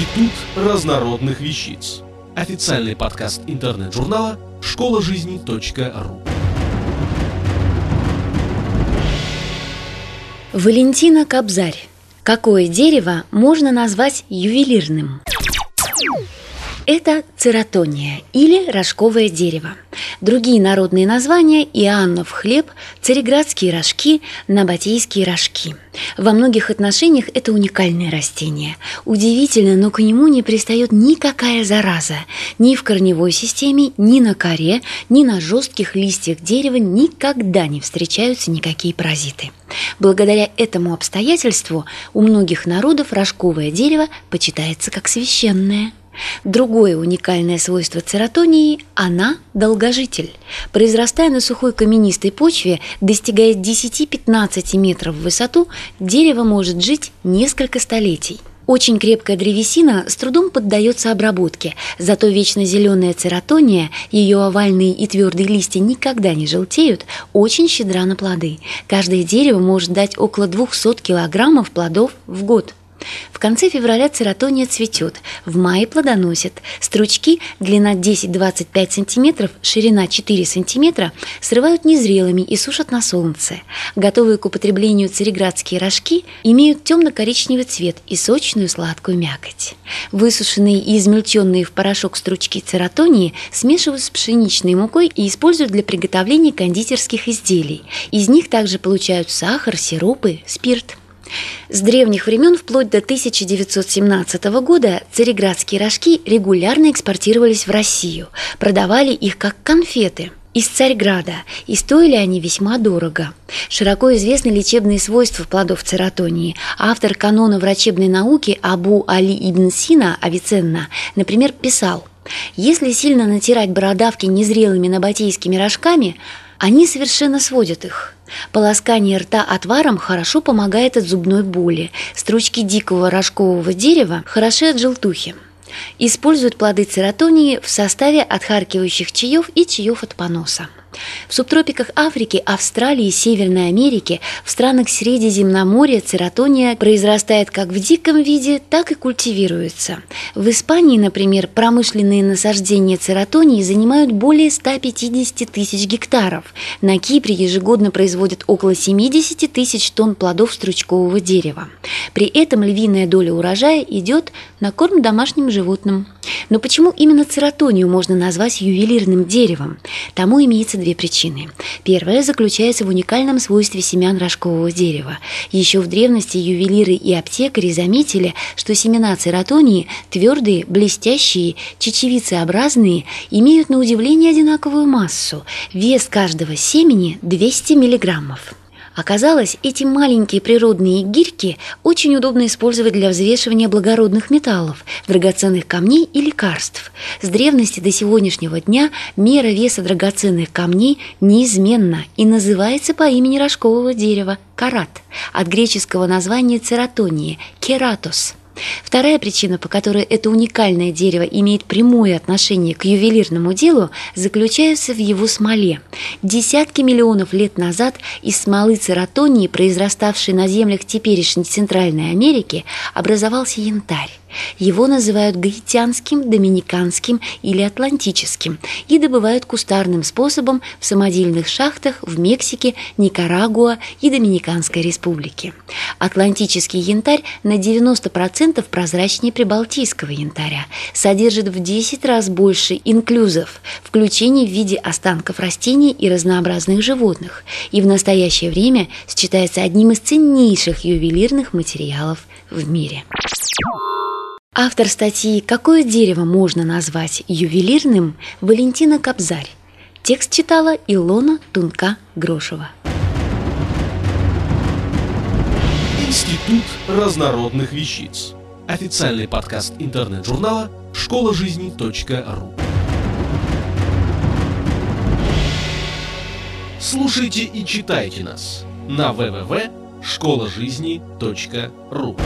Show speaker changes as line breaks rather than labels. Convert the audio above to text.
Институт разнородных вещиц. Официальный подкаст интернет-журнала школа жизни.ру.
Валентина Кобзарь. Какое дерево можно назвать ювелирным? Это цератония или рожковое дерево. Другие народные названия – Иоаннов хлеб, цареградские рожки, набатейские рожки. Во многих отношениях это уникальное растение. Удивительно, но к нему не пристает никакая зараза. Ни в корневой системе, ни на коре, ни на жестких листьях дерева никогда не встречаются никакие паразиты. Благодаря этому обстоятельству у многих народов рожковое дерево почитается как священное. Другое уникальное свойство цератонии – она – долгожитель. Произрастая на сухой каменистой почве, достигая 10-15 метров в высоту, дерево может жить несколько столетий. Очень крепкая древесина с трудом поддается обработке, зато вечно зеленая цератония, ее овальные и твердые листья никогда не желтеют, очень щедра на плоды. Каждое дерево может дать около 200 килограммов плодов в год. В конце февраля цератония цветет, в мае плодоносит. Стручки, длина 10-25 см, ширина 4 см, срывают незрелыми и сушат на солнце. Готовые к употреблению цареградские рожки имеют темно-коричневый цвет и сочную сладкую мякоть. Высушенные и измельченные в порошок стручки цератонии смешивают с пшеничной мукой и используют для приготовления кондитерских изделий. Из них также получают сахар, сиропы, спирт. С древних времен вплоть до 1917 года цареградские рожки регулярно экспортировались в Россию, продавали их как конфеты – из Царьграда, и стоили они весьма дорого. Широко известны лечебные свойства плодов цератонии. Автор канона врачебной науки Абу Али ибн Сина Авиценна, например, писал «Если сильно натирать бородавки незрелыми набатейскими рожками, они совершенно сводят их». Полоскание рта отваром хорошо помогает от зубной боли. Стручки дикого рожкового дерева хороши от желтухи. Используют плоды цератонии в составе отхаркивающих чаев и чаев от поноса. В субтропиках Африки, Австралии и Северной Америки, в странах Средиземноморья цератония произрастает как в диком виде, так и культивируется. В Испании, например, промышленные насаждения цератонии занимают более 150 тысяч гектаров. На Кипре ежегодно производят около 70 тысяч тонн плодов стручкового дерева. При этом львиная доля урожая идет на корм домашним животным. Но почему именно цератонию можно назвать ювелирным деревом? Тому имеется две причины. Первая заключается в уникальном свойстве семян рожкового дерева. Еще в древности ювелиры и аптекари заметили, что семена цератонии твердые, блестящие, чечевицеобразные, имеют на удивление одинаковую массу. Вес каждого семени 200 миллиграммов. Оказалось, эти маленькие природные гирьки очень удобно использовать для взвешивания благородных металлов, драгоценных камней и лекарств. С древности до сегодняшнего дня мера веса драгоценных камней неизменна и называется по имени рожкового дерева – карат, от греческого названия цератонии – кератос – Вторая причина, по которой это уникальное дерево имеет прямое отношение к ювелирному делу, заключается в его смоле. Десятки миллионов лет назад из смолы цератонии, произраставшей на землях теперешней Центральной Америки, образовался янтарь. Его называют гаитянским, доминиканским или атлантическим и добывают кустарным способом в самодельных шахтах в Мексике, Никарагуа и Доминиканской республике. Атлантический янтарь на 90% прозрачнее прибалтийского янтаря, содержит в 10 раз больше инклюзов, включений в виде останков растений и разнообразных животных, и в настоящее время считается одним из ценнейших ювелирных материалов в мире. Автор статьи «Какое дерево можно назвать ювелирным» Валентина Кобзарь. Текст читала Илона Тунка-Грошева.
Институт разнородных вещиц. Официальный подкаст интернет-журнала школа жизни.ру. Слушайте и читайте нас на www.школажизни.ру.